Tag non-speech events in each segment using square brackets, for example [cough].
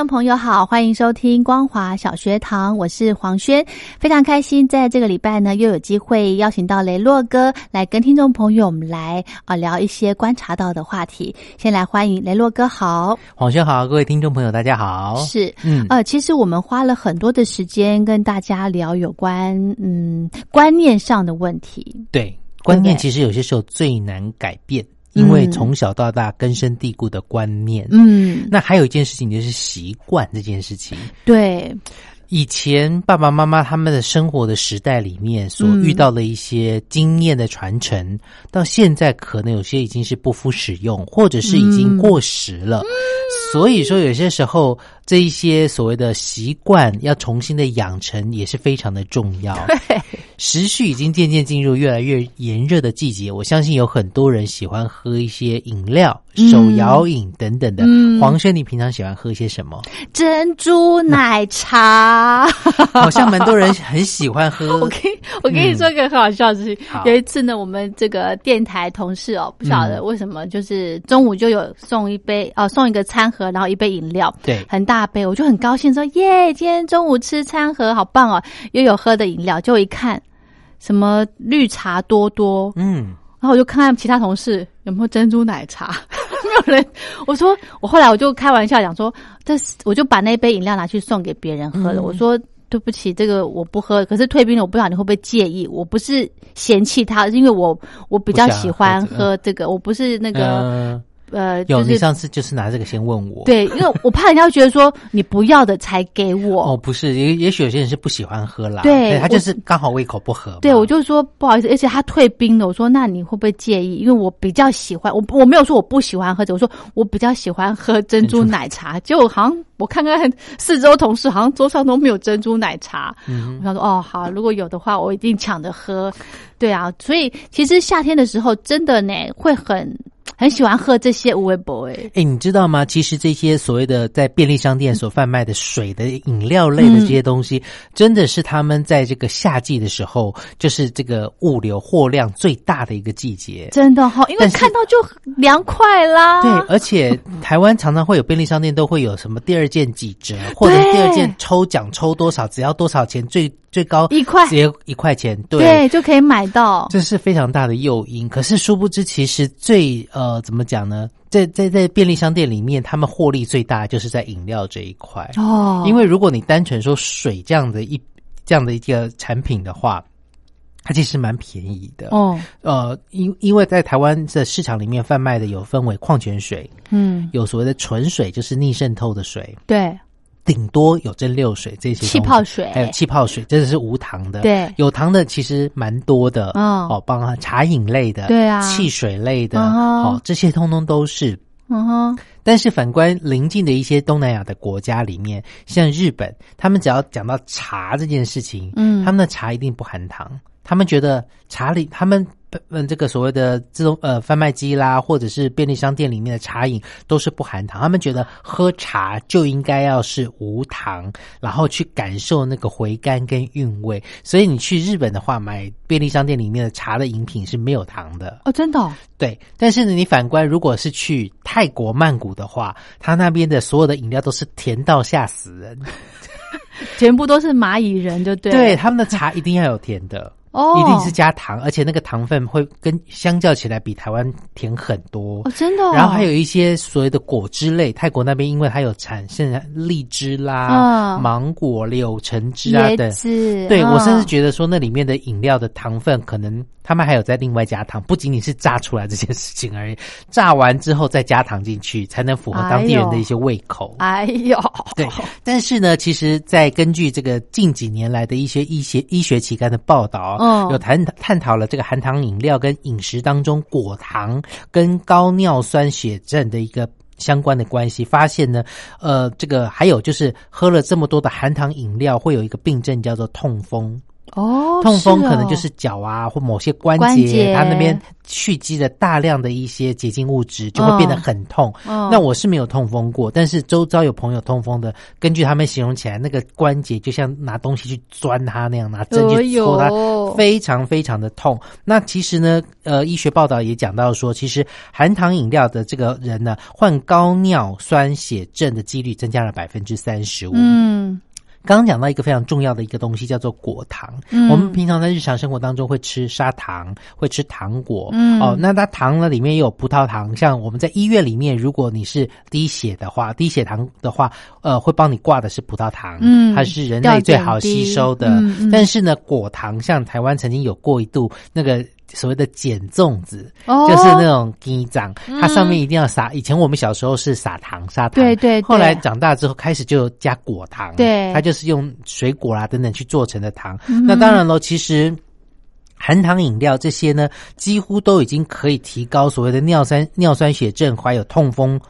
众朋友好，欢迎收听光华小学堂，我是黄轩，非常开心在这个礼拜呢又有机会邀请到雷洛哥来跟听众朋友我们来啊聊一些观察到的话题。先来欢迎雷洛哥好，黄轩好，各位听众朋友大家好。是，嗯呃，其实我们花了很多的时间跟大家聊有关嗯观念上的问题。对，观念其实有些时候最难改变。因为从小到大根深蒂固的观念，嗯，那还有一件事情就是习惯这件事情。对，以前爸爸妈妈他们的生活的时代里面所遇到的一些经验的传承，到现在可能有些已经是不敷使用，或者是已经过时了。所以说，有些时候这一些所谓的习惯要重新的养成，也是非常的重要。对，时序已经渐渐进入越来越炎热的季节，我相信有很多人喜欢喝一些饮料、手摇饮等等的。黄轩，你平常喜欢喝些什么？珍珠奶茶，好像蛮多人很喜欢喝。[laughs] 我跟我跟你说个很好笑的事情，有一次呢，我们这个电台同事哦，不晓得为什么，就是中午就有送一杯哦，送一个餐盒。然后一杯饮料，对，很大杯，我就很高兴说耶，今天中午吃餐盒好棒哦，又有喝的饮料，就一看什么绿茶多多，嗯，然后我就看看其他同事有没有珍珠奶茶，[laughs] 没有人。我说我后来我就开玩笑讲说，这我就把那杯饮料拿去送给别人喝了。我说对不起，这个我不喝，可是退冰了，我不知道你会不会介意。我不是嫌弃他，因为我我比较喜欢喝这个，我不是那个。呃，有你上次就是拿这个先问我，对，因为我怕人家觉得说 [laughs] 你不要的才给我。哦，不是，也也许有些人是不喜欢喝啦，对他就是刚好胃口不合。对，我就说不好意思，而且他退冰了，我说那你会不会介意？因为我比较喜欢，我我没有说我不喜欢喝酒，我说我比较喜欢喝珍珠奶茶。结果好像我看看四周同事，好像桌上都没有珍珠奶茶。嗯，我想说哦，好，如果有的话，我一定抢着喝。对啊，所以其实夏天的时候真的呢会很。很喜欢喝这些无味 boy。哎，你知道吗？其实这些所谓的在便利商店所贩卖的水的饮料类的这些东西，真的是他们在这个夏季的时候，就是这个物流货量最大的一个季节。真的哈，因为看到就凉快啦。对，而且台湾常常会有便利商店都会有什么第二件几折，或者第二件抽奖抽多少，只要多少钱最。最高一块，只要一块钱，对，就可以买到，这是非常大的诱因。可是殊不知，其实最呃，怎么讲呢？在在在便利商店里面，他们获利最大就是在饮料这一块哦。因为如果你单纯说水这样的一这样的一个产品的话，它其实蛮便宜的哦。呃，因因为在台湾的市场里面贩卖的有分为矿泉水，嗯，有所谓的纯水，就是逆渗透的水，对。顶多有蒸馏水这些，气泡水还有气泡水，这是无糖的。对，有糖的其实蛮多的。哦，哦，帮茶饮类的，对啊，汽水类的，哦，这些通通都是。嗯哼。但是反观邻近的一些东南亚的国家里面，像日本，他们只要讲到茶这件事情，嗯，他们的茶一定不含糖。他们觉得茶里，他们嗯，这个所谓的自动呃贩卖机啦，或者是便利商店里面的茶饮都是不含糖。他们觉得喝茶就应该要是无糖，然后去感受那个回甘跟韵味。所以你去日本的话，买便利商店里面的茶的饮品是没有糖的哦，真的。对，但是呢，你反观如果是去泰国曼谷的话，他那边的所有的饮料都是甜到吓死人，[laughs] [laughs] 全部都是蚂蚁人，就对。对，他们的茶一定要有甜的。哦，一定是加糖，而且那个糖分会跟相较起来比台湾甜很多哦，真的。然后还有一些所谓的果汁类，泰国那边因为它有产现荔枝啦、芒果、柳橙汁啊等。对我甚至觉得说那里面的饮料的糖分可能他们还有在另外加糖，不仅仅是炸出来这件事情而已，炸完之后再加糖进去，才能符合当地人的一些胃口。哎呦，对。但是呢，其实，在根据这个近几年来的一些医学医学期刊的报道。嗯有探探讨了这个含糖饮料跟饮食当中果糖跟高尿酸血症的一个相关的关系，发现呢，呃，这个还有就是喝了这么多的含糖饮料，会有一个病症叫做痛风。哦，痛风可能就是脚啊或某些关节，它那边蓄积了大量的一些结晶物质，就会变得很痛。那我是没有痛风过，但是周遭有朋友痛风的，根据他们形容起来，那个关节就像拿东西去钻它那样，拿针去戳它，非常非常的痛。那其实呢，呃，医学报道也讲到说，其实含糖饮料的这个人呢，患高尿酸血症的几率增加了百分之三十五。嗯。刚刚讲到一个非常重要的一个东西，叫做果糖。嗯，我们平常在日常生活当中会吃砂糖，会吃糖果。嗯，哦，那它糖呢里面也有葡萄糖。像我们在医院里面，如果你是低血的话，低血糖的话，呃，会帮你挂的是葡萄糖。嗯，它是人类最好吸收的。但是呢，果糖像台湾曾经有过一度那个。所谓的碱粽子，就是那种鸡掌，它上面一定要撒。以前我们小时候是撒糖砂糖，对对。后来长大之后开始就加果糖，对，它就是用水果啦等等去做成的糖。那当然喽，其实含糖饮料这些呢，几乎都已经可以提高所谓的尿酸尿酸血症，还有痛风。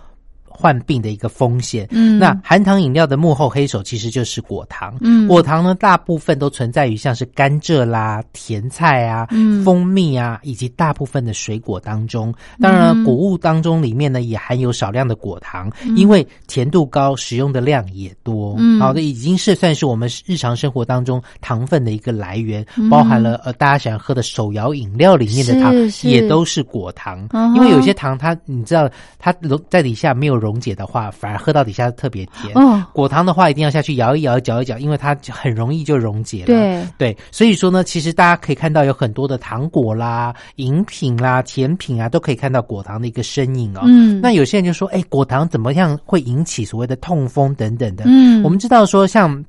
患病的一个风险。嗯，那含糖饮料的幕后黑手其实就是果糖。嗯，果糖呢，大部分都存在于像是甘蔗啦、甜菜啊、蜂蜜啊，以及大部分的水果当中。当然，谷物当中里面呢也含有少量的果糖，因为甜度高，使用的量也多。嗯，好的，已经是算是我们日常生活当中糖分的一个来源，包含了呃大家喜欢喝的手摇饮料里面的糖也都是果糖。因为有些糖它你知道它溶在底下没有溶。溶解的话，反而喝到底下特别甜。哦，果糖的话一定要下去摇一摇、搅一搅，因为它很容易就溶解了。对对，所以说呢，其实大家可以看到有很多的糖果啦、饮品啦、甜品啊，都可以看到果糖的一个身影哦。嗯，那有些人就说：“哎，果糖怎么样会引起所谓的痛风等等的？”嗯，我们知道说像。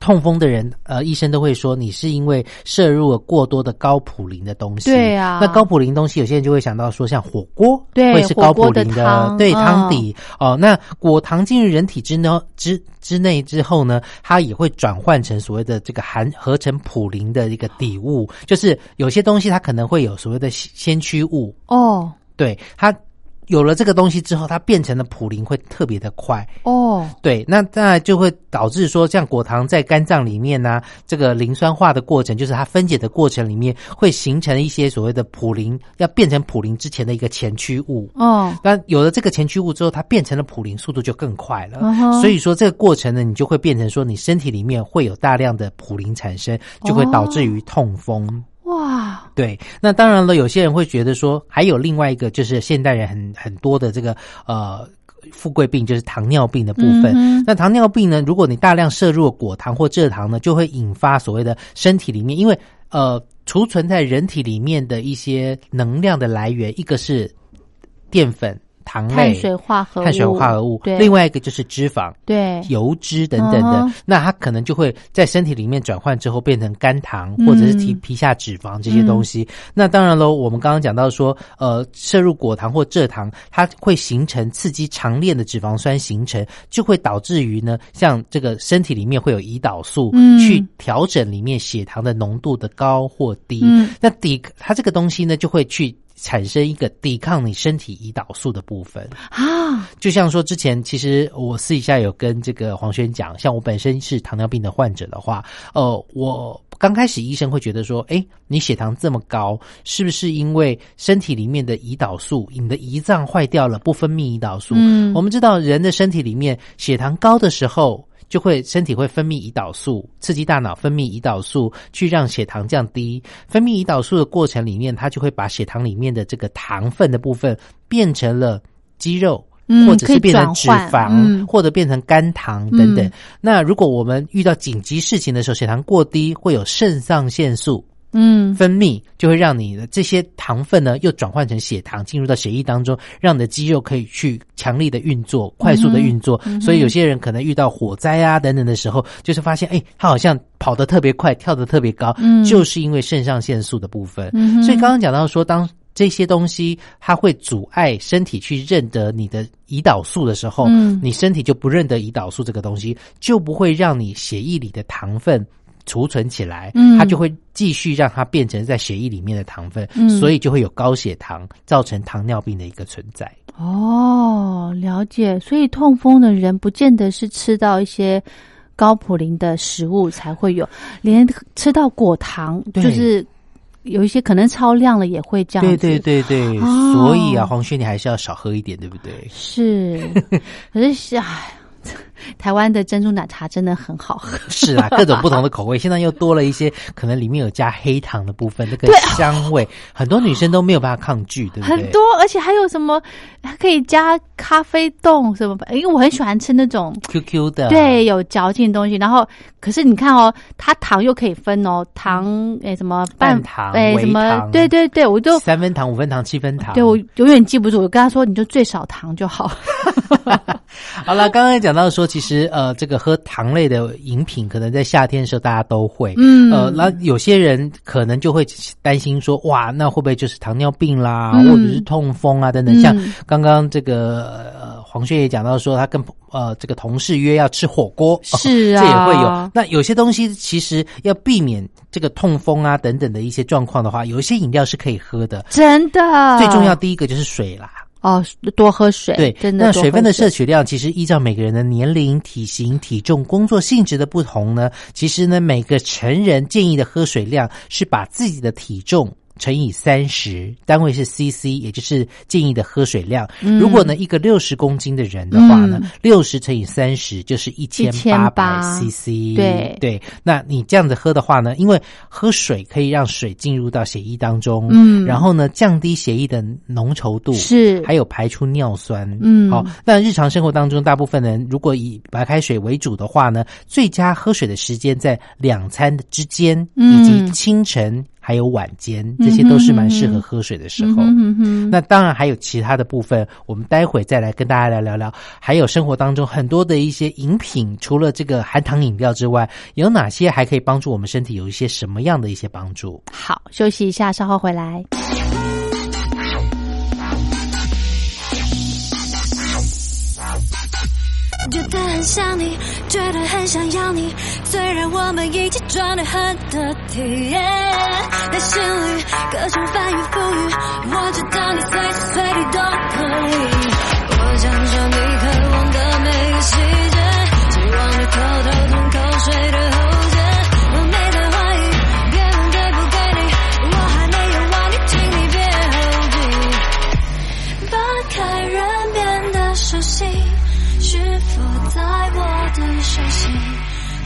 痛风的人，呃，医生都会说你是因为摄入了过多的高普林的东西。对啊，那高普林东西，有些人就会想到说，像火锅，对，会是高普林的，对，汤底哦。那果糖进入人体之呢之之内之后呢，它也会转换成所谓的这个含合成普林的一个底物，就是有些东西它可能会有所谓的先驱物哦，对它。有了这个东西之后，它变成了普林会特别的快哦。对，那那就会导致说，像果糖在肝脏里面呢，这个磷酸化的过程，就是它分解的过程里面，会形成一些所谓的普林，要变成普林之前的一个前驱物哦。那有了这个前驱物之后，它变成了普林，速度就更快了。所以说这个过程呢，你就会变成说，你身体里面会有大量的普林产生，就会导致于痛风。哇，对，那当然了，有些人会觉得说，还有另外一个就是现代人很很多的这个呃富贵病，就是糖尿病的部分。那糖尿病呢，如果你大量摄入果糖或蔗糖呢，就会引发所谓的身体里面，因为呃储存在人体里面的一些能量的来源，一个是淀粉。糖类、碳水化合物、碳水化合物，对，另外一个就是脂肪，对，油脂等等的，那它可能就会在身体里面转换之后变成肝糖或者是皮皮下脂肪这些东西。那当然喽，我们刚刚讲到说，呃，摄入果糖或蔗糖，它会形成刺激长链的脂肪酸形成，就会导致于呢，像这个身体里面会有胰岛素去调整里面血糖的浓度的高或低。那抵它这个东西呢，就会去。产生一个抵抗你身体胰岛素的部分啊。就像说之前，其实我私底下有跟这个黄轩讲，像我本身是糖尿病的患者的话，呃，我刚开始医生会觉得说，哎，你血糖这么高，是不是因为身体里面的胰岛素，你的胰脏坏掉了，不分泌胰岛素？嗯，我们知道人的身体里面血糖高的时候。就会身体会分泌胰岛素，刺激大脑分泌胰岛素，去让血糖降低。分泌胰岛素的过程里面，它就会把血糖里面的这个糖分的部分变成了肌肉，或者是变成脂肪，或者变成肝糖等等。那如果我们遇到紧急事情的时候，血糖过低，会有肾上腺素。嗯，分泌就会让你的这些糖分呢，又转换成血糖，进入到血液当中，让你的肌肉可以去强力的运作，快速的运作。所以有些人可能遇到火灾啊等等的时候，就是发现，哎，他好像跑得特别快，跳得特别高，就是因为肾上腺素的部分。所以刚刚讲到说，当这些东西它会阻碍身体去认得你的胰岛素的时候，你身体就不认得胰岛素这个东西，就不会让你血液里的糖分。储存起来，它就会继续让它变成在血液里面的糖分，所以就会有高血糖，造成糖尿病的一个存在。哦，了解。所以痛风的人不见得是吃到一些高普林的食物才会有，连吃到果糖，就是有一些可能超量了也会这样。对对对对，所以啊，黄轩你还是要少喝一点，对不对？是，[laughs] 可是唉。台湾的珍珠奶茶真的很好喝，是啊，各种不同的口味，现在又多了一些，可能里面有加黑糖的部分，那个香味，很多女生都没有办法抗拒，对不对？很多，而且还有什么，还可以加咖啡冻什么？因为我很喜欢吃那种 QQ 的，对，有嚼劲的东西。然后，可是你看哦，它糖又可以分哦，糖诶什么半糖，诶什么？对对对，我就三分糖、五分糖、七分糖，对我永远记不住。我跟他说，你就最少糖就好。[laughs] 好了，刚刚讲到说，其实呃，这个喝糖类的饮品，可能在夏天的时候大家都会，嗯，呃，那有些人可能就会担心说，哇，那会不会就是糖尿病啦，或者是痛风啊等等？像刚刚这个呃黄轩也讲到说，他跟呃这个同事约要吃火锅，是啊，[laughs] 这也会有。那有些东西其实要避免这个痛风啊等等的一些状况的话，有一些饮料是可以喝的，真的。最重要第一个就是水啦。哦，多喝水。对，真的。那水分的摄取量，其实依照每个人的年龄、体型、体重、工作性质的不同呢，其实呢，每个成人建议的喝水量是把自己的体重。乘以三十，单位是 CC，也就是建议的喝水量。如果呢，一个六十公斤的人的话呢，六十乘以三十就是一千八百 CC。对对，那你这样子喝的话呢，因为喝水可以让水进入到血液当中，嗯，然后呢，降低血液的浓稠度，是，还有排出尿酸，嗯，好。那日常生活当中，大部分人如果以白开水为主的话呢，最佳喝水的时间在两餐之间，以及清晨。还有晚间，这些都是蛮适合喝水的时候。那当然还有其他的部分，我们待会再来跟大家来聊聊。还有生活当中很多的一些饮品，除了这个含糖饮料之外，有哪些还可以帮助我们身体有一些什么样的一些帮助？好，休息一下，稍后回来。觉得很想你，觉得很想要你。虽然我们一起装的很得体，但心里各种翻云覆雨。我知道你随时随地都可以。我想说你渴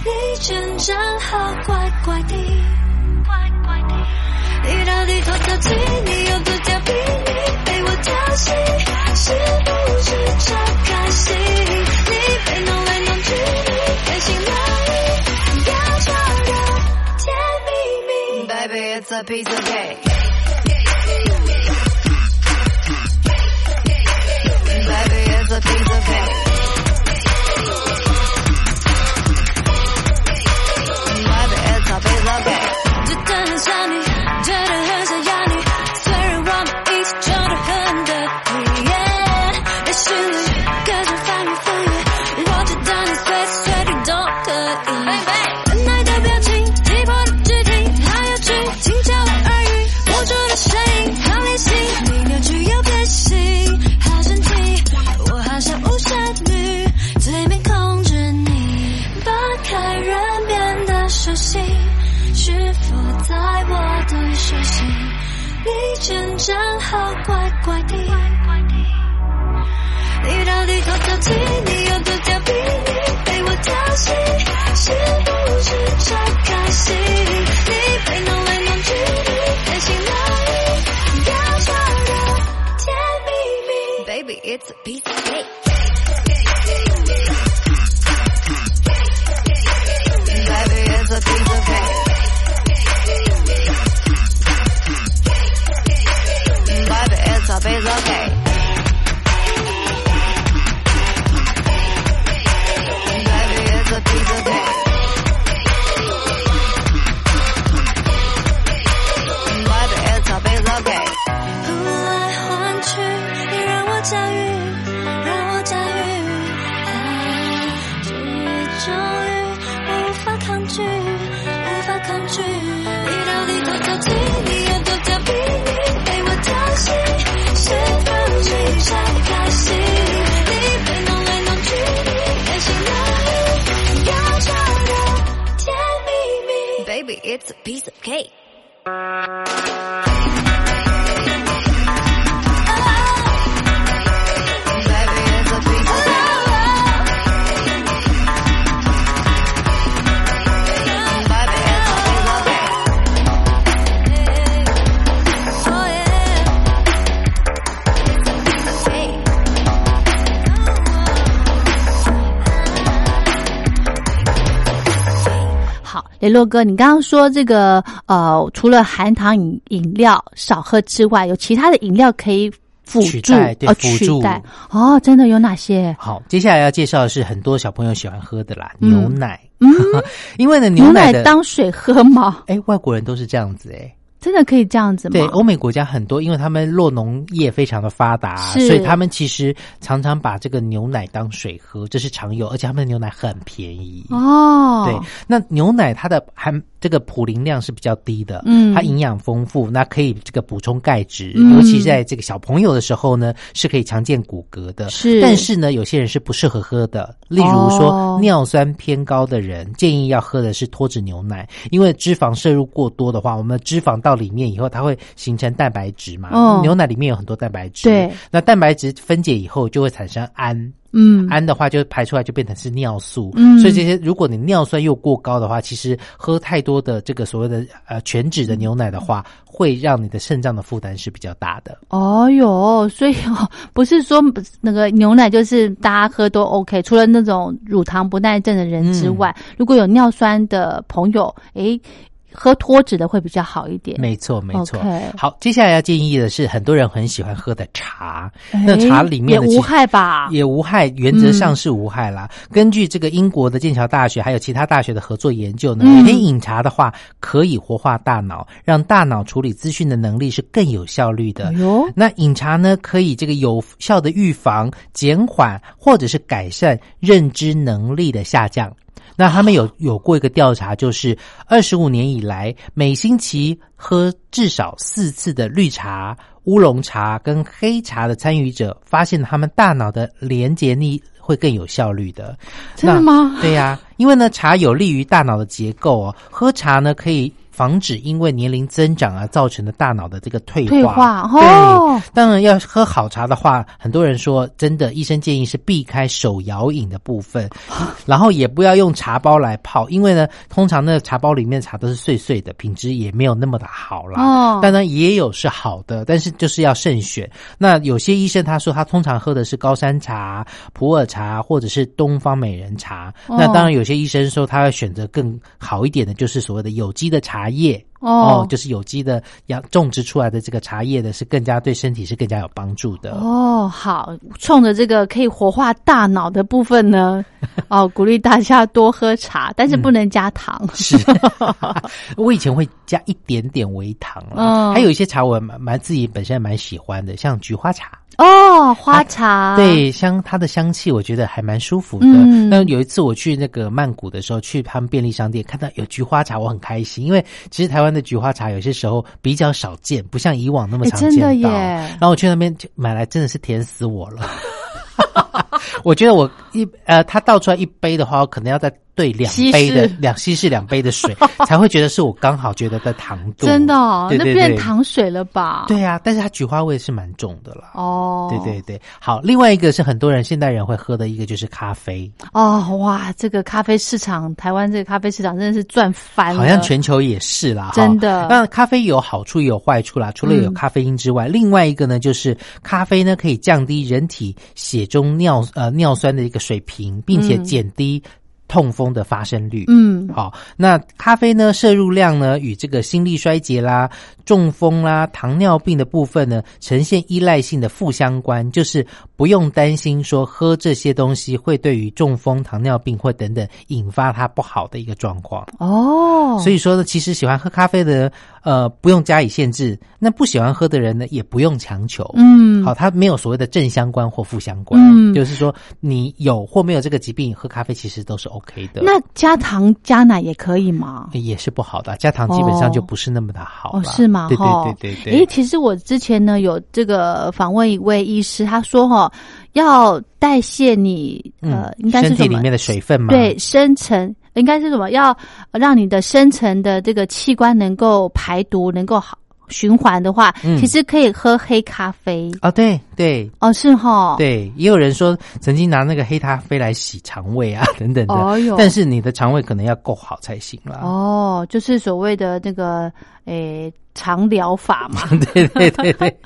你真正好怪怪的，怪怪的。你到底多调皮？你有多调皮？你被我调戏，是不是超开心？你被弄来弄去，你开心哪里？要装的甜蜜蜜，Baby it's a piece of cake。Baby, it's a piece of cake. 雷洛哥，你刚刚说这个呃，除了含糖饮饮料少喝之外，有其他的饮料可以辅取助代对哦，辅助取代哦，真的有哪些？好，接下来要介绍的是很多小朋友喜欢喝的啦，嗯牛奶。嗯，[laughs] 因为呢，牛奶的当水喝嘛？哎，外国人都是这样子哎。真的可以这样子吗？对，欧美国家很多，因为他们落农业非常的发达，所以他们其实常常把这个牛奶当水喝，这是常有，而且他们的牛奶很便宜。哦，对，那牛奶它的含这个普林量是比较低的，嗯它营养丰富，那可以这个补充钙质，嗯尤其在这个小朋友的时候呢，是可以强健骨骼的。是但是呢，有些人是不适合喝的，例如说、哦尿酸偏高的人，建议要喝的是脱脂牛奶，因为脂肪摄入过多的话，我们的脂肪到里面以后，它会形成蛋白质嘛，哦。牛奶里面有很多蛋白质，对，那蛋白质分解以后就会产生氨。嗯，氨的话就排出来就变成是尿素，嗯。所以这些如果你尿酸又过高的话，其实喝太多的这个所谓的呃全脂的牛奶的话，会让你的肾脏的负担是比较大的。哦哟，所以哦，不是说那个牛奶就是大家喝都 OK，除了那种乳糖不耐症的人之外，嗯如果有尿酸的朋友，诶，喝脱脂的会比较好一点。没错，没错。好，接下来要建议的是，很多人很喜欢喝的茶，那茶里面也无的其实害吧？也无害，原则上是无害啦。根据这个英国的剑桥大学还有其他大学的合作研究呢，嗯每天饮茶的话，可以活化大脑，让大脑处理资讯的能力是更有效率的。哎，那饮茶呢，可以这个有效的预防、减缓或者是改善认知能力的下降。那他们有有过一个调查，就是二十五年以来，每星期喝至少四次的绿茶、乌龙茶跟黑茶的参与者，发现他们大脑的连结力会更有效率的。真的吗对呀、因为呢，茶有利于大脑的结构哦。喝茶呢，可以防止因为年龄增长而造成的大脑的这个退化。退化对，哦，当然要喝好茶的话，很多人说真的，医生建议是避开手摇饮的部分，[laughs] 然后也不要用茶包来泡，因为呢，通常那个茶包里面的茶都是碎碎的，品质也没有那么的好啦。哦当然也有是好的，但是就是要慎选。那有些医生他说他通常喝的是高山茶、普洱茶或者是东方美人茶。哦那当然有些医生说他会选择更好一点的，就是所谓的有机的茶叶。哦就是有机的养种植出来的这个茶叶的，是更加对身体是更加有帮助的。哦，好，冲着这个可以活化大脑的部分呢，[laughs] 哦，鼓励大家多喝茶，但是不能加糖。[laughs] 是，[laughs] 我以前会加一点点微糖啦，嗯还有一些茶我蛮蛮自己本身蛮喜欢的，像菊花茶。哦，花茶，，对，香它的香气，我觉得还蛮舒服的。嗯那有一次我去那个曼谷的时候，去他们便利商店看到有菊花茶，我很开心，因为其实台湾的菊花茶有些时候比较少见，不像以往那么哎常见到。真的耶然后我去那边就买来，真的是甜死我了。[laughs] 我觉得我一呃，它倒出来一杯的话，我可能要再兑两杯的释。两稀释两杯的水，[laughs] 才会觉得是我刚好觉得的糖度。真的、哦，那对对。对变糖水了吧？，对啊，但是它菊花味是蛮重的啦。哦，对对对，好，另外一个是很多人现代人会喝的一个就是咖啡，哦，哇，这个咖啡市场，台湾这个咖啡市场真的是赚翻了，好像全球也是啦，真的。那咖啡有好处也有坏处啦，除了有嗯。咖啡因之外，另外一个呢就是咖啡呢可以降低人体血中尿呃尿酸的一个水平，并且嗯。减低痛风的发生率。嗯，好，那咖啡呢摄入量呢与这个心力衰竭啦、中风啦、糖尿病的部分呢呈现依赖性的负相关，就是不用担心说喝这些东西会对于中风、糖尿病或等等引发它不好的一个状况。哦，所以说呢，其实喜欢喝咖啡的人，呃，不用加以限制；那不喜欢喝的人呢，也不用强求。嗯，好，它没有所谓的正相关或负相关，嗯就是说你有或没有这个疾病，喝咖啡其实都是 OK 的。那加糖加奶也可以吗？也是不好的，加糖基本上就不是那么的好了。哦，是吗？对对对对对。诶，其实我之前呢有这个访问一位医师，他说哈，要代谢你呃，应该是体里面？的水分嘛？对，深层应该是什么？要让你的深层的这个器官能够排毒，能够好循环的话，嗯。其实可以喝黑咖啡。哦，对对。哦，是哈，，对，也有人说曾经拿那个黑咖啡来洗肠胃啊 [laughs] 等等的，哦但是你的肠胃可能要够好才行了。哦，就是所谓的那个诶肠疗法嘛。[laughs] 对对对对，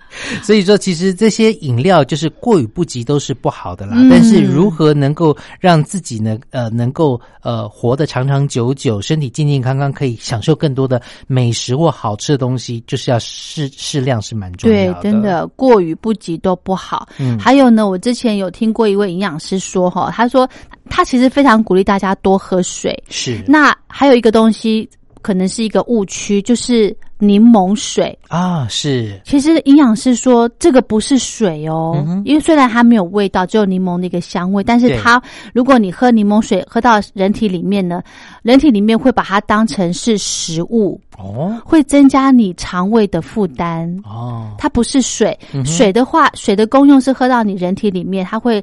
所以说其实这些饮料就是过与不及都是不好的啦。嗯但是如何能够让自己呢呃能够呃活得长长久久，身体健健康康，可以享受更多的美食或好吃的东西，就是要适适量是蛮重对要，的。真的过与不及都不好。嗯还有呢，我之前有听过一位营养师说，哈，他说他其实非常鼓励大家多喝水。是那还有一个东西，可能是一个误区，就是柠檬水。啊是。其实营养师说这个不是水哦，嗯因为虽然它没有味道，只有柠檬的一个香味，但是它如果你喝柠檬水喝到人体里面呢，人体里面会把它当成是食物，哦。会增加你肠胃的负担。哦。它不是水，嗯水的话，水的功用是喝到你人体里面，它会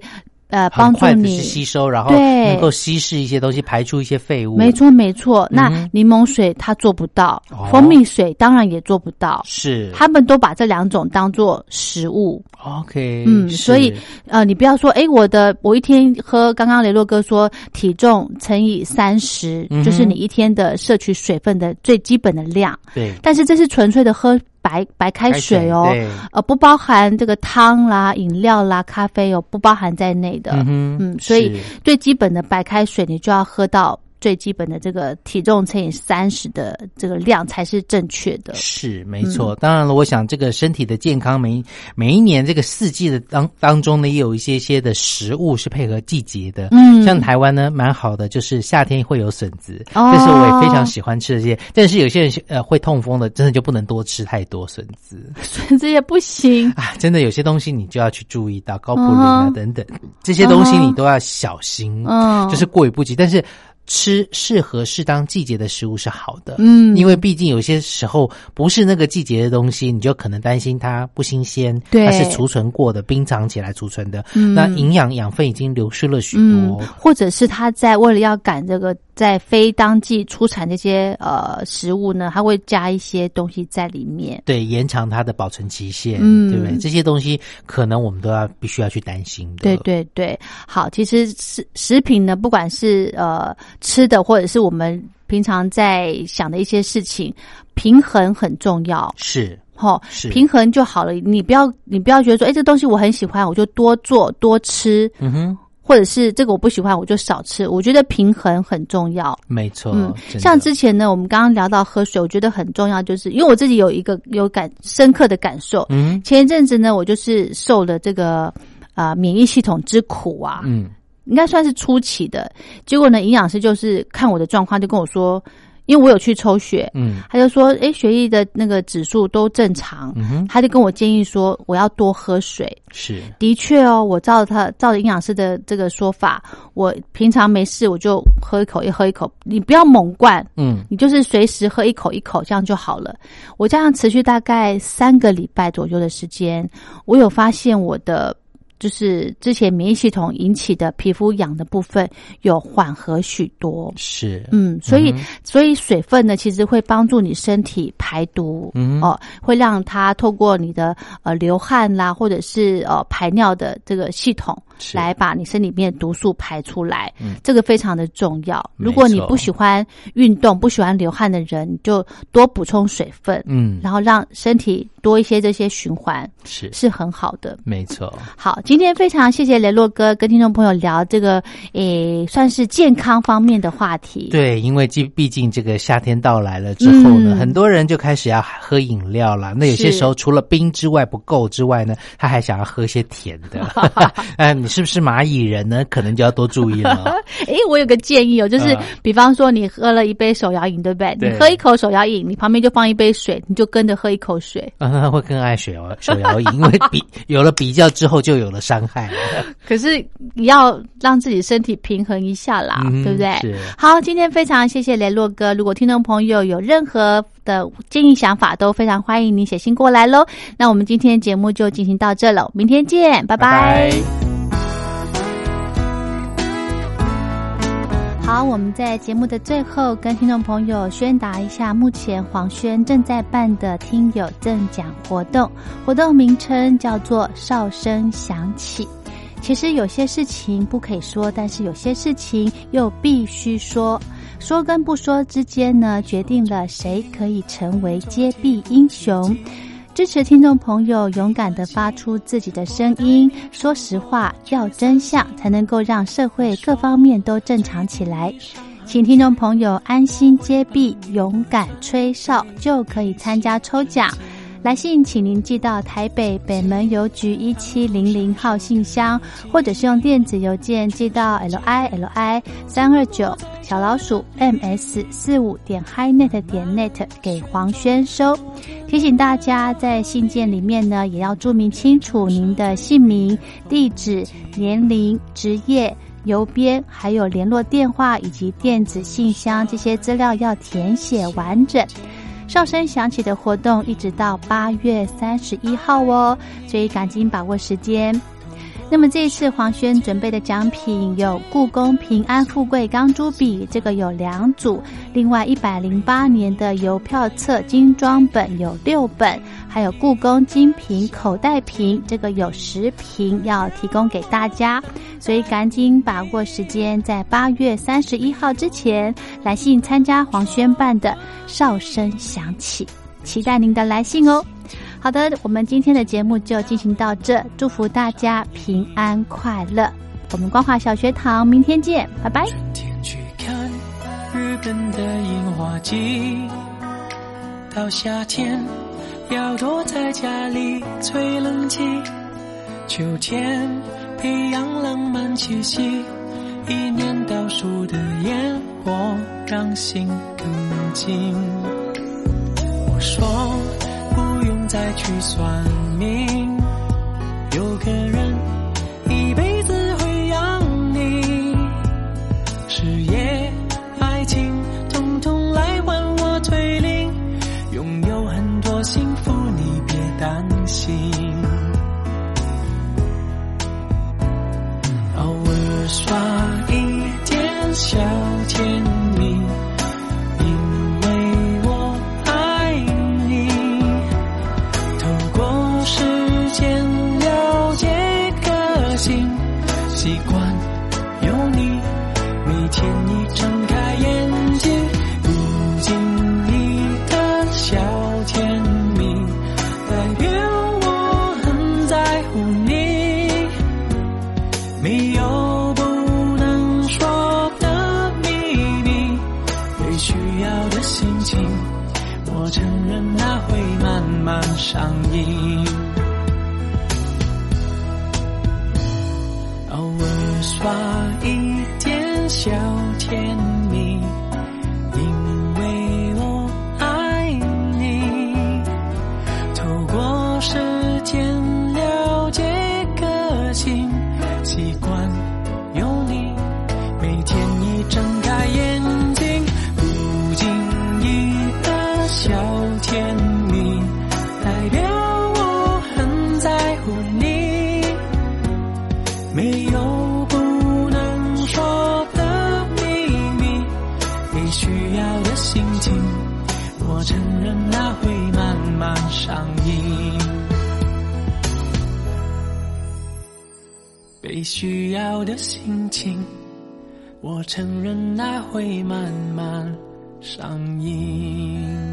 呃帮助你吸收，然后对能够稀释一些东西，排出一些废物。没，错，没错。那柠檬水它做不到，哦蜂蜜水当然也做不到。是他们都把这两种当做食物，OK，嗯，所以呃，你不要说，哎，我的我一天喝，刚刚雷洛哥说体重乘以三十、嗯就是你一天的摄取水分的最基本的量，对但是这是纯粹的喝白白开水哦，对呃，不包含这个汤啦、饮料啦、咖啡哦，不包含在内的。嗯嗯所以最基本的白开水，你就要喝到最基本的这个体重乘以三十的这个量才是正确的。是没错，当然了，我想这个身体的健康，每每一年这个四季的当当中呢，也有一些些的食物是配合季节的。嗯像台湾呢，蛮好的，就是夏天会有笋子，哦这是我也非常喜欢吃的这些。但是有些人呃会痛风的，真的就不能多吃太多笋子笋子也不行。[laughs] 啊！真的有些东西你就要去注意到高普林啊嗯等等这些东西，你都要小心，嗯就是过于不及。但是吃适合适当季节的食物是好的，嗯。因为毕竟有些时候不是那个季节的东西，你就可能担心它不新鲜，对。它是储存过的、冰藏起来储存的，嗯。那营养养分已经流失了许嗯多。，或者是他在为了要赶这个在非当季出产这些呃食物呢，它会加一些东西在里面。对，延长它的保存期限，嗯对不对？这些东西可能我们都要必须要去担心的。对对对，好，其实食食品呢，不管是呃吃的，或者是我们平常在想的一些事情，平衡很重要。是哦，是平衡就好了。你不要，你不要觉得说，哎，这东西我很喜欢，我就多做多吃，嗯哼，或者是这个我不喜欢，我就少吃。我觉得平衡很重要。没错。嗯像之前呢，我们刚刚聊到喝水，我觉得很重要，就是因为我自己有一个有感深刻的感受。嗯前一阵子呢，我就是受了这个啊、呃免疫系统之苦啊，嗯应该算是初期的。结果呢，营养师就是看我的状况，就跟我说，因为我有去抽血，嗯。他就说，诶，血液的那个指数都正常，嗯，他就跟我建议说，我要多喝水。是。的确哦，我照他照着营养师的这个说法，我平常没事我就喝一口，一喝一口，你不要猛灌，嗯。你就是随时喝一口一口，这样就好了。我这样持续大概三个礼拜左右的时间，我有发现我的就是之前免疫系统引起的皮肤痒的部分有缓和许多。是，嗯，所以所以水分呢，其实会帮助你身体排毒，嗯哦，会让它透过你的呃流汗啦，或者是呃排尿的这个系统，是来把你身里面毒素排出来，嗯这个非常的重要。如果你不喜欢运动、不喜欢流汗的人，你就多补充水分，嗯，然后让身体多一些这些循环，是是很好的。没错，好，今天非常谢谢雷洛哥跟听众朋友聊这个，诶，算是健康方面的话题。对，因为毕毕竟这个夏天到来了之后呢，嗯很多人就开始要喝饮料了。那有些时候除了冰之外不够之外呢，他还想要喝些甜的。[laughs] [laughs] 是不是蚂蚁人呢？可能就要多注意了。[laughs] 诶，我有个建议哦，就是、嗯比方说你喝了一杯手摇饮，对不对？对你喝一口手摇饮，你旁边就放一杯水，你就跟着喝一口水。嗯，[laughs] 会更爱水哦手摇饮，因为比有了比较之后就有了伤害。[laughs] 可是你要让自己身体平衡一下啦，嗯对不对？是好，今天非常谢谢雷洛哥。如果听众朋友有任何的建议想法，都非常欢迎你写信过来喽。那我们今天节目就进行到这了，明天见，拜拜好，我们在节目的最后跟听众朋友宣达一下，目前黄轩正在办的听友赠奖活动，活动名称叫做“哨声响起”。其实有些事情不可以说，但是有些事情又必须说。说跟不说之间呢，决定了谁可以成为揭弊英雄。支持听众朋友勇敢的发出自己的声音，说实话，要真相，才能够让社会各方面都正常起来。请听众朋友安心接币，勇敢吹哨，就可以参加抽奖。来信请您寄到台北北门邮局一七零零号信箱，或者是用电子邮件寄到 l i l i 三二九小老鼠 m s 四五点 highnet 点 net 给黄轩收。提醒大家，在信件里面呢，也要注明清楚您的姓名、地址、年龄、职业。邮编还有联络电话以及电子信箱这些资料要填写完整。哨声响起的活动一直到八月三十一号哦，所以赶紧把握时间。那么这次黄轩准备的奖品有故宫平安富贵钢珠笔，这个有两组；另外一百零八年的邮票册精装本有六本，还有故宫精品口袋瓶，这个有十瓶要提供给大家。所以赶紧把握时间，在八月三十一号之前来信参加黄轩办的哨声响起，期待您的来信哦。好的，我们今天的节目就进行到这，祝福大家平安快乐。我们光华小学堂明天见，拜拜。春天去看日本的樱花季，到夏天要躲在家里吹冷气，秋天培养浪漫气息，一年倒数的烟火让心更近。我说再去算命，有个人一辈需要的心情，我承认那会慢慢上瘾。